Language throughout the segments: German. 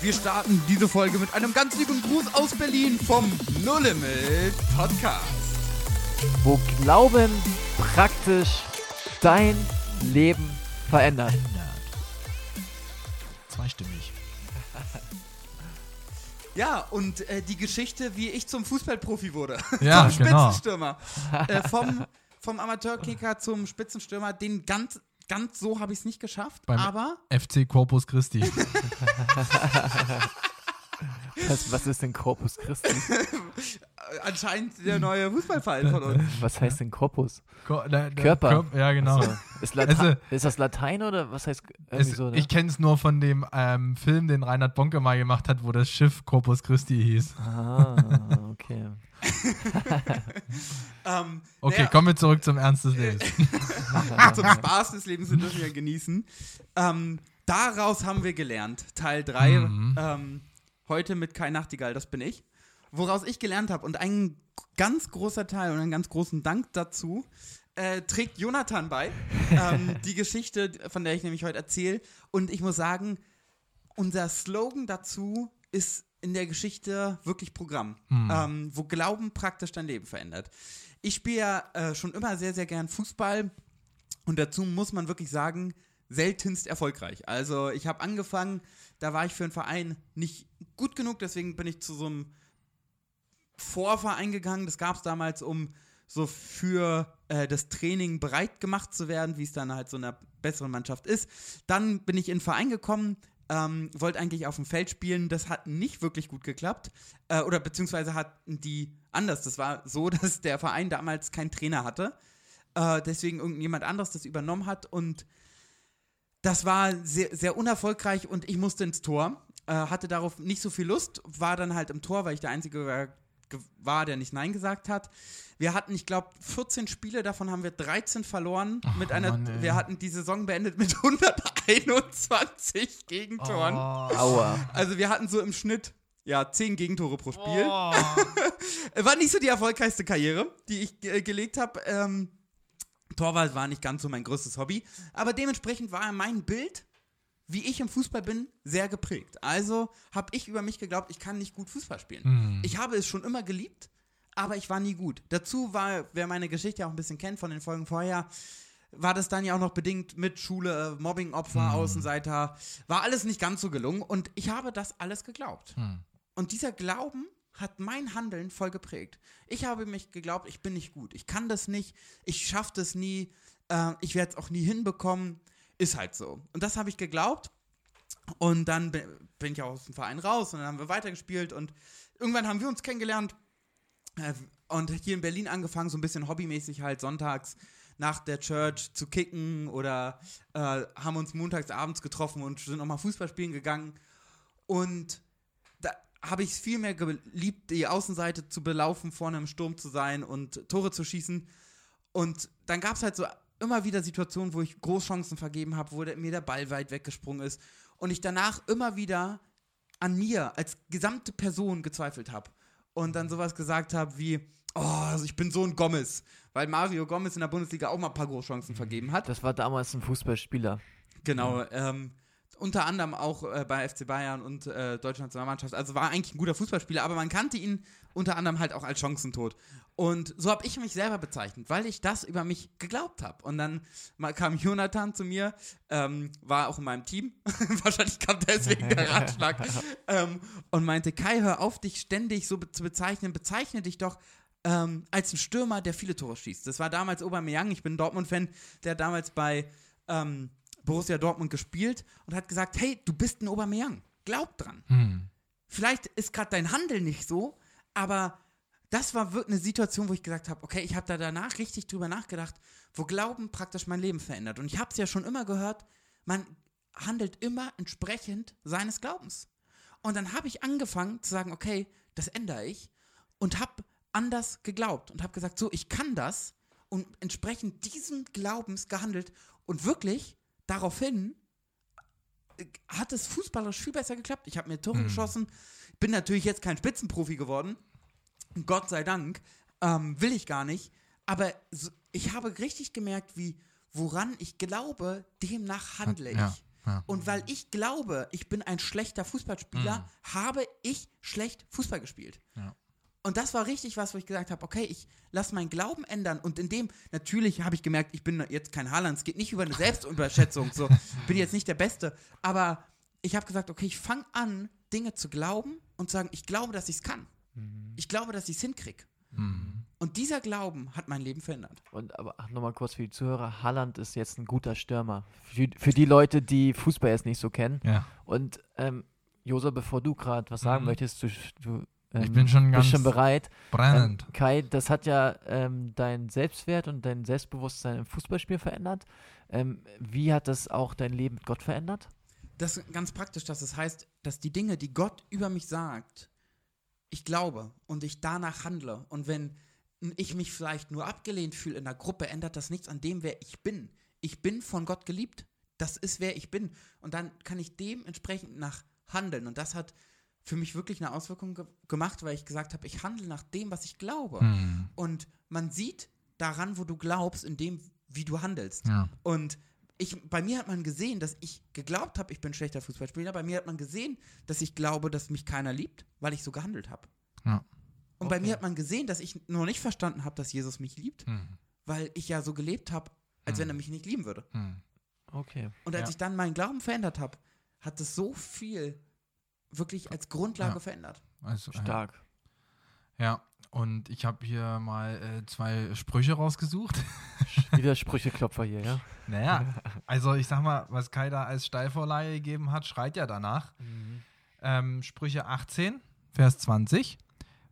Wir starten diese Folge mit einem ganz lieben Gruß aus Berlin vom No Limit Podcast. Wo Glauben praktisch dein Leben verändert. Zweistimmig. Ja, und äh, die Geschichte, wie ich zum Fußballprofi wurde. Ja, zum genau. Spitzenstürmer. äh, vom, vom Amateurkicker zum Spitzenstürmer. Den ganz, ganz so habe ich es nicht geschafft. Beim- aber FC Corpus Christi. Was, was ist denn Corpus Christi? anscheinend der neue Fußballverein von uns. Was heißt denn Corpus? Ko der, der Körper. Körp- ja, genau. Also, ist, Also- ist das Latein oder was heißt irgendwie Es, so? Ne? Ich kenne es nur von dem ähm, Film, den Reinhard Bonke mal gemacht hat, wo das Schiff Corpus Christi hieß. ah, okay. Ähm, Okay, naja, kommen wir zurück zum Ernst des Lebens. zum Spaß des Lebens den dürfen wir genießen. Ähm, daraus haben wir gelernt, Teil 3, Mhm. ähm, heute mit Kai Nachtigall, das bin ich. Woraus ich gelernt habe und ein ganz großer Teil und einen ganz großen Dank dazu äh, trägt Jonathan bei. ähm, die Geschichte, von der ich nämlich heute erzähle. Und ich muss sagen, unser Slogan dazu ist in der Geschichte wirklich Programm, ähm, wo Glauben praktisch dein Leben verändert. Ich spiele ja äh, schon immer sehr, sehr gern Fußball und dazu muss man wirklich sagen, seltenst erfolgreich. Also ich habe angefangen, da war ich für einen Verein nicht gut genug, deswegen bin ich zu so einem Vorverein gegangen. Das gab es damals, um so für äh, das Training bereit gemacht zu werden, wie es dann halt so in einer besseren Mannschaft ist. Dann bin ich in einen Verein gekommen, ähm, wollte eigentlich auf dem Feld spielen. Das hat nicht wirklich gut geklappt. Äh, oder beziehungsweise hatten die anders. Das war so, dass der Verein damals keinen Trainer hatte. Äh, deswegen irgendjemand anderes das übernommen hat und das war sehr, sehr unerfolgreich und ich musste ins Tor. Äh, hatte darauf nicht so viel Lust, war dann halt im Tor, weil ich der Einzige war, war der nicht Nein gesagt hat. Wir hatten, ich glaube, 14 Spiele, davon haben wir 13 verloren. mit einer, Mann, wir hatten die Saison beendet mit 121 Gegentoren. Oh. Aua. Also wir hatten so im Schnitt ja 10 Gegentore pro Spiel. Oh. War nicht so die erfolgreichste Karriere, die ich äh, gelegt habe. Ähm, Torwart war nicht ganz so mein größtes Hobby, aber dementsprechend war mein Bild, wie ich im Fußball bin, sehr geprägt. Also habe ich über mich geglaubt, ich kann nicht gut Fußball spielen. Hm. Ich habe es schon immer geliebt, aber ich war nie gut. Dazu war, wer meine Geschichte auch ein bisschen kennt von den Folgen vorher, war das dann ja auch noch bedingt mit Schule, Mobbingopfer, Außenseiter, war alles nicht ganz so gelungen und ich habe das alles geglaubt. Hm. Und dieser Glauben hat mein Handeln voll geprägt. Ich habe mich geglaubt, ich bin nicht gut, ich kann das nicht, ich schaffe das nie, äh, ich werde es auch nie hinbekommen. Ist halt so. Und das habe ich geglaubt. Und dann bin ich auch aus dem Verein raus und dann haben wir weitergespielt und irgendwann haben wir uns kennengelernt äh, und hier in Berlin angefangen, so ein bisschen hobbymäßig halt sonntags nach der Church zu kicken oder äh, haben uns montags abends getroffen und sind nochmal Fußball spielen gegangen. Und da habe ich es viel mehr geliebt, die Außenseite zu belaufen, vorne im Sturm zu sein und Tore zu schießen. Und dann gab es halt so immer wieder Situationen, wo ich Großchancen vergeben habe, wo mir der Ball weit weggesprungen ist. Und ich danach immer wieder an mir als gesamte Person gezweifelt habe. Und dann sowas gesagt habe wie, oh, ich bin so ein Gomez. Weil Mario Gomez in der Bundesliga auch mal ein paar Großchancen vergeben hat. Das war damals ein Fußballspieler. Genau, ähm, unter anderem auch äh, bei FC Bayern und äh, Deutschlands Nationalmannschaft. Also war eigentlich ein guter Fußballspieler, aber man kannte ihn unter anderem halt auch als Chancentod. Und so habe ich mich selber bezeichnet, weil ich das über mich geglaubt habe. Und dann mal kam Jonathan zu mir, ähm, war auch in meinem Team, wahrscheinlich kam deswegen der Ratschlag, ähm, und meinte, Kai, hör auf, dich ständig so be zu bezeichnen, bezeichne dich doch ähm, als ein Stürmer, der viele Tore schießt. Das war damals Aubameyang, ich bin Dortmund-Fan, der damals bei ähm, Borussia Dortmund gespielt und hat gesagt, hey, du bist ein Aubameyang, glaub dran. Hm. Vielleicht ist gerade dein Handel nicht so, aber das war wirklich eine Situation, wo ich gesagt habe, okay, ich habe da danach richtig drüber nachgedacht, wo Glauben praktisch mein Leben verändert. Und ich habe es ja schon immer gehört, man handelt immer entsprechend seines Glaubens. Und dann habe ich angefangen zu sagen, okay, das ändere ich und habe anders geglaubt und habe gesagt, so, ich kann das und entsprechend diesem Glaubens gehandelt und wirklich daraufhin äh, hat es fußballerisch viel besser geklappt. Ich habe mir Tore geschossen, bin natürlich jetzt kein Spitzenprofi geworden, Gott sei Dank, ähm, will ich gar nicht, aber so, ich habe richtig gemerkt, wie woran ich glaube, demnach handle Ja. ich. Ja. Und weil ich glaube, ich bin ein schlechter Fußballspieler, Mhm. habe ich schlecht Fußball gespielt. Ja. Und das war richtig was, wo ich gesagt habe, okay, ich lasse meinen Glauben ändern. Und in dem, natürlich habe ich gemerkt, ich bin jetzt kein Haaland, es geht nicht über eine Selbstüberschätzung, so, bin jetzt nicht der Beste. Aber ich habe gesagt, okay, ich fange an, Dinge zu glauben und zu sagen, ich glaube, dass ich es kann. Ich glaube, dass ich es hinkriege. Mhm. Und dieser Glauben hat mein Leben verändert. Und aber nochmal kurz für die Zuhörer, Haaland ist jetzt ein guter Stürmer. Für, für die Leute, die Fußball jetzt nicht so kennen. Ja. Und ähm, Josa, bevor du gerade was sagen Mhm. möchtest, du, du ähm, Ich bin schon ganz bist schon bereit. brennend. Ähm, Kai, das hat ja ähm, dein Selbstwert und dein Selbstbewusstsein im Fußballspiel verändert. Ähm, wie hat das auch dein Leben mit Gott verändert? Das ist ganz praktisch, dass es heißt, dass die Dinge, die Gott über mich sagt, ich glaube und ich danach handle. Und wenn ich mich vielleicht nur abgelehnt fühle in der Gruppe, ändert das nichts an dem, wer ich bin. Ich bin von Gott geliebt. Das ist, wer ich bin. Und dann kann ich dementsprechend nach handeln. Und das hat für mich wirklich eine Auswirkung ge gemacht, weil ich gesagt habe, ich handle nach dem, was ich glaube. Mhm. Und man sieht daran, wo du glaubst, in dem, wie du handelst. Ja. Und ich, bei mir hat man gesehen, dass ich geglaubt habe, ich bin ein schlechter Fußballspieler. Bei mir hat man gesehen, dass ich glaube, dass mich keiner liebt, weil ich so gehandelt habe. Ja. Und bei Okay. mir hat man gesehen, dass ich nur nicht verstanden habe, dass Jesus mich liebt, Mhm. weil ich ja so gelebt habe, als Mhm. wenn er mich nicht lieben würde. Mhm. Okay. Und als Ja. ich dann meinen Glauben verändert habe, hat es so viel wirklich als Grundlage Ja. verändert. Also, Stark. Ja, und ich habe hier mal äh, zwei Sprüche rausgesucht. Wieder Sprücheklopfer hier, ja? Naja, also ich sag mal, was Kai da als Steilvorleihe gegeben hat, schreit ja danach. Ähm, Sprüche 18, Vers 20.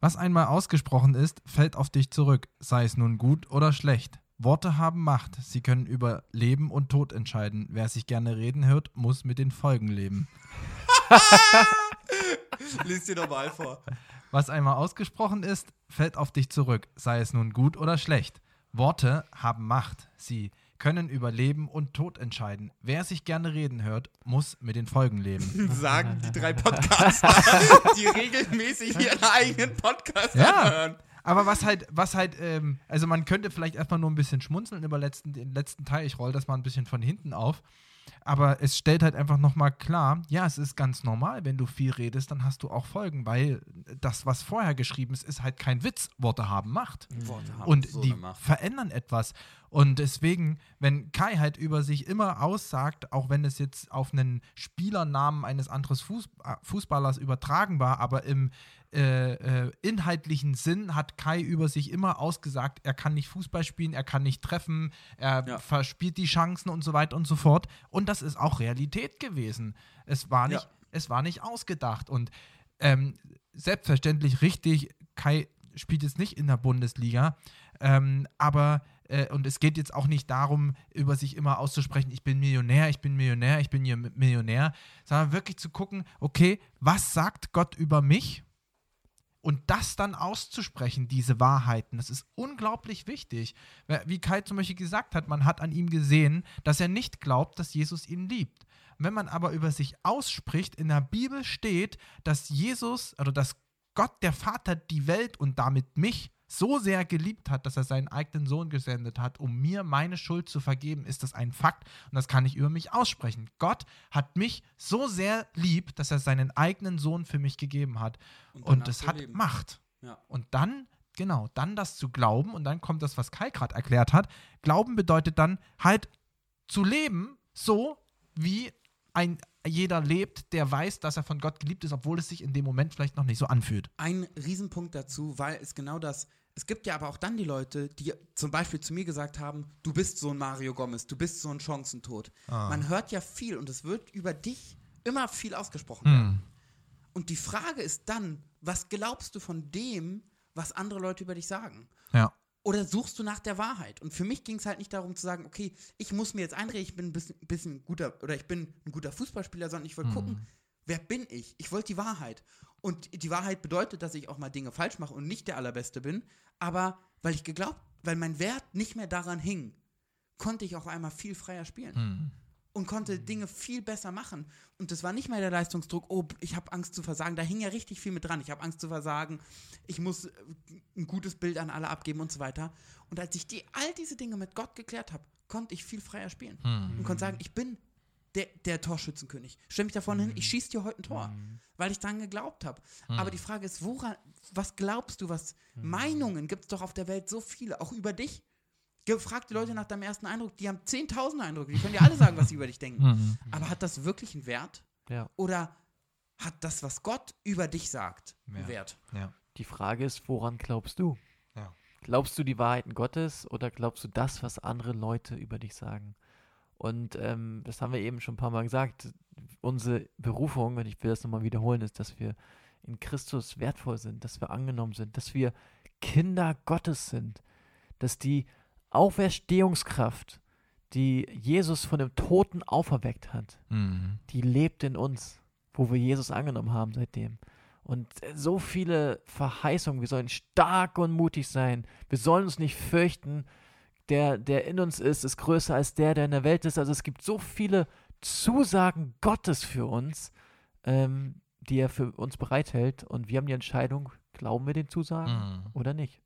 Was einmal ausgesprochen ist, fällt auf dich zurück, sei es nun gut oder schlecht. Worte haben Macht, sie können über Leben und Tod entscheiden. Wer sich gerne reden hört, muss mit den Folgen leben. Lies dir nochmal vor. Was einmal ausgesprochen ist, fällt auf dich zurück, sei es nun gut oder schlecht. Worte haben Macht, sie können über Leben und Tod entscheiden. Wer sich gerne reden hört, muss mit den Folgen leben. Sagen die drei Podcaster, die regelmäßig ihren eigenen Podcast Ja. anhören. Aber was halt, was halt, ähm, also man könnte vielleicht erstmal nur ein bisschen schmunzeln über letzten, den letzten Teil. Ich roll das mal ein bisschen von hinten auf. Aber es stellt halt einfach nochmal klar, ja, es ist ganz normal, wenn du viel redest, dann hast du auch Folgen, weil das, was vorher geschrieben ist, ist halt kein Witz. Worte haben Macht. Worte haben und so die Macht. verändern etwas. Und deswegen, wenn Kai halt über sich immer aussagt, auch wenn es jetzt auf einen Spielernamen eines anderen Fuß, äh, Fußballers übertragen war, aber im äh, äh, inhaltlichen Sinn hat Kai über sich immer ausgesagt, er kann nicht Fußball spielen, er kann nicht treffen, er Ja. verspielt die Chancen und so weiter und so fort. Und das ist auch Realität gewesen. Es war nicht, Ja. es war nicht ausgedacht. Und ähm, selbstverständlich richtig, Kai spielt jetzt nicht in der Bundesliga, ähm, aber äh, und es geht jetzt auch nicht darum, über sich immer auszusprechen, ich bin Millionär, ich bin Millionär, ich bin hier Millionär, sondern wirklich zu gucken, okay, was sagt Gott über mich? Und das dann auszusprechen, diese Wahrheiten, das ist unglaublich wichtig. Wie Kai zum Beispiel gesagt hat, man hat an ihm gesehen, dass er nicht glaubt, dass Jesus ihn liebt. Wenn man aber über sich ausspricht, in der Bibel steht, dass Jesus oder dass Gott der Vater die Welt und damit mich so sehr geliebt hat, dass er seinen eigenen Sohn gesendet hat, um mir meine Schuld zu vergeben, ist das ein Fakt und das kann ich über mich aussprechen. Gott hat mich so sehr lieb, dass er seinen eigenen Sohn für mich gegeben hat und, danach es hat leben. Macht. Ja. Und dann, genau, dann das zu glauben und dann kommt das, was Kai gerade erklärt hat. Glauben bedeutet dann halt zu leben, so wie ein jeder lebt, der weiß, dass er von Gott geliebt ist, obwohl es sich in dem Moment vielleicht noch nicht so anfühlt. Ein Riesenpunkt dazu, weil es genau das, es gibt ja aber auch dann die Leute, die zum Beispiel zu mir gesagt haben, du bist so ein Mario Gomez, du bist so ein Chancentod. Ah. Man hört ja viel und es wird über dich immer viel ausgesprochen. Hm. Und die Frage ist dann, was glaubst du von dem, was andere Leute über dich sagen? Ja. Oder suchst du nach der Wahrheit? Und für mich ging es halt nicht darum zu sagen, okay, ich muss mir jetzt einreden, ich bin ein bisschen, bisschen guter oder ich bin ein guter Fußballspieler, sondern ich wollte gucken, wer bin ich? Ich wollte die Wahrheit. Und die Wahrheit bedeutet, dass ich auch mal Dinge falsch mache und nicht der Allerbeste bin. Aber weil ich geglaubt, weil mein Wert nicht mehr daran hing, konnte ich auch einmal viel freier spielen Hm. Und konnte Dinge viel besser machen. Und das war nicht mehr der Leistungsdruck, oh, ich habe Angst zu versagen. Da hing ja richtig viel mit dran. Ich habe Angst zu versagen, ich muss äh, ein gutes Bild an alle abgeben und so weiter. Und als ich die, all diese Dinge mit Gott geklärt habe, konnte ich viel freier spielen. Und konnte sagen, ich bin der, der Torschützenkönig. Stell mich da vorne hin, ich schieße dir heute ein Tor, weil ich dran geglaubt habe. Aber die Frage ist, woran, was glaubst du, was Meinungen gibt es doch auf der Welt so viele, auch über dich? Gefragt die Leute nach deinem ersten Eindruck, die haben 10.000 Eindrücke, die können dir alle sagen, was sie über dich denken. Mhm. Aber hat das wirklich einen Wert? Ja. Oder hat das, was Gott über dich sagt, einen Ja. Wert? Ja. Die Frage ist, woran glaubst du? Ja. Glaubst du die Wahrheiten Gottes oder glaubst du das, was andere Leute über dich sagen? Und ähm, das haben wir eben schon ein paar Mal gesagt. Unsere Berufung, und ich will das nochmal wiederholen, ist, dass wir in Christus wertvoll sind, dass wir angenommen sind, dass wir Kinder Gottes sind, dass die Auferstehungskraft, die Jesus von dem Toten auferweckt hat, Mhm. die lebt in uns, wo wir Jesus angenommen haben seitdem. Und so viele Verheißungen, wir sollen stark und mutig sein, wir sollen uns nicht fürchten, der, der in uns ist, ist größer als der, der in der Welt ist. Also es gibt so viele Zusagen Gottes für uns, ähm, die er für uns bereithält. Und wir haben die Entscheidung, glauben wir den Zusagen Mhm. oder nicht.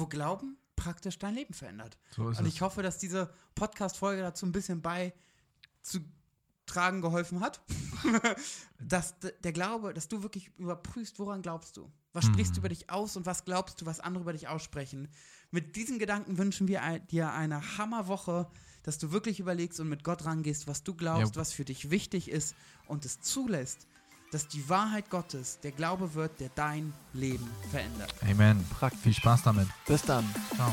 Wo Glauben praktisch dein Leben verändert. So Und es. ich hoffe, dass diese Podcast-Folge dazu ein bisschen beizutragen geholfen hat. dass der Glaube, dass du wirklich überprüfst, woran glaubst du? Was sprichst du Mhm. über dich aus und was glaubst du, was andere über dich aussprechen? Mit diesen Gedanken wünschen wir ein- dir eine Hammerwoche, dass du wirklich überlegst und mit Gott rangehst, was du glaubst, Ja. was für dich wichtig ist und es zulässt, dass die Wahrheit Gottes der Glaube wird, der dein Leben verändert. Amen. Praktisch. Viel Spaß damit. Bis dann. Ciao.